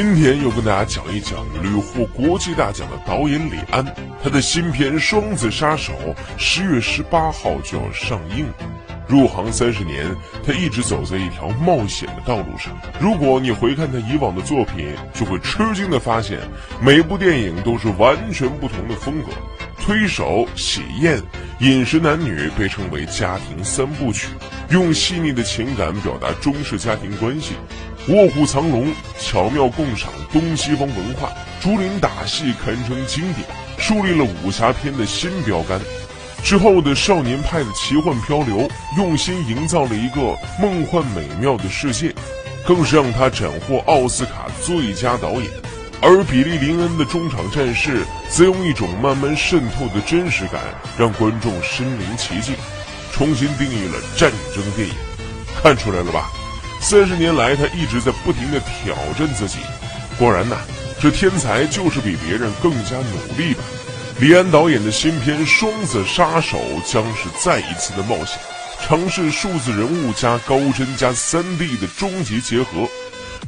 今天又跟大家讲一讲屡获国际大奖的导演李安，他的新片《双子杀手》十月十八号就要上映。入行三十年，他一直走在一条冒险的道路上。如果你回看他以往的作品，就会吃惊的发现，每部电影都是完全不同的风格。推手、喜宴、饮食男女被称为家庭三部曲，用细腻的情感表达中式家庭关系。卧虎藏龙巧妙共赏东西方文化，竹林打戏堪称经典，树立了武侠片的新标杆。之后的少年派的奇幻漂流，用心营造了一个梦幻美妙的世界，更是让他斩获奥斯卡最佳导演。而比利林恩的中场战事，则用一种慢慢渗透的真实感，让观众身临其境，重新定义了战争电影。看出来了吧？三十年来，他一直在不停的挑战自己。果然呐，这天才就是比别人更加努力吧。李安导演的新片《双子杀手》将是再一次的冒险，尝试数字人物加高帧加三 D 的终极结合。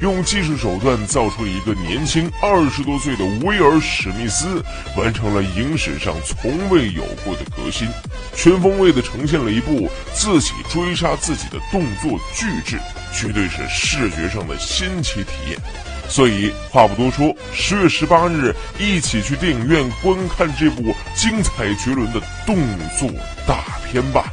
用技术手段造出了一个年轻二十多岁的威尔史密斯，完成了影史上从未有过的革新，全方位的呈现了一部自己追杀自己的动作巨制，绝对是视觉上的新奇体验。所以话不多说，十月十八日一起去电影院观看这部精彩绝伦的动作大片吧。